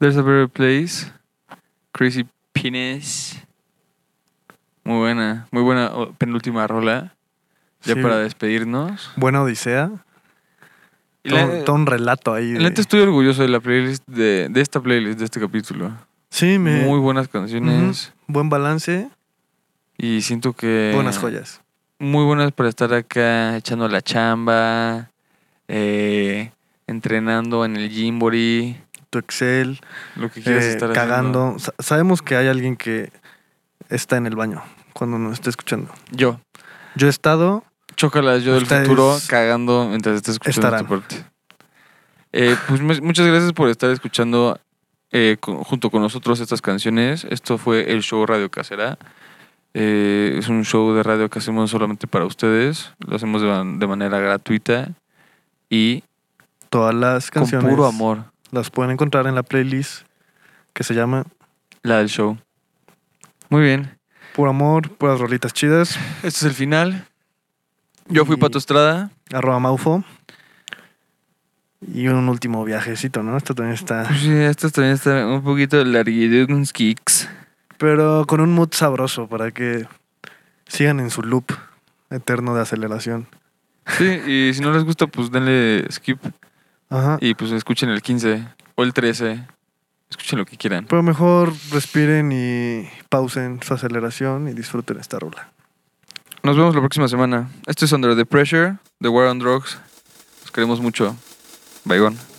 There's a Better Place. Crazy Penis. Muy buena, muy buena oh, penúltima rola. Ya Sí. para despedirnos. Buena odisea. Y Todo, la- todo un relato ahí. De- estoy orgulloso de la playlist, de, de esta playlist, de este capítulo. Sí, me. Muy buenas canciones. Buen balance, Y siento que... buenas joyas. Muy buenas para estar acá echando la chamba, eh, entrenando en el Jimbori, Tu Excel, lo que quieras eh, estar cagando. Sa- sabemos que hay alguien que está en el baño cuando nos está escuchando. Yo. Yo he estado, Chócalas yo del futuro cagando mientras estés escuchando estarán. esta parte. Eh, pues mu- muchas gracias por estar escuchando eh, con- junto con nosotros estas canciones. Esto fue el show Radio Casera. Eh, es un show de radio que hacemos solamente para ustedes. Lo hacemos de, man- de manera gratuita y todas las canciones. con puro amor. Las pueden encontrar en la playlist que se llama La del show. Muy bien. Puro Amor, puras rolitas chidas. Este es el final. Yo fui Y- Pato Estrada. Arroba Maufo. Y un último viajecito, ¿no? Esto también está. Pues sí, esto también está un poquito larguitos kicks. Pero con un mood sabroso para que sigan en su loop eterno de aceleración. Sí, y si no les gusta, pues denle skip Ajá. y pues escuchen el 15 o el 13. Escuchen lo que quieran. Pero mejor respiren y pausen su aceleración y disfruten esta rola. Nos vemos la próxima semana. Esto es Under the Pressure, The War on Drugs. Los queremos mucho. Bye, bye.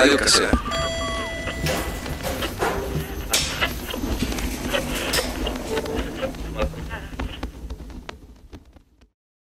Show. Radio Casera.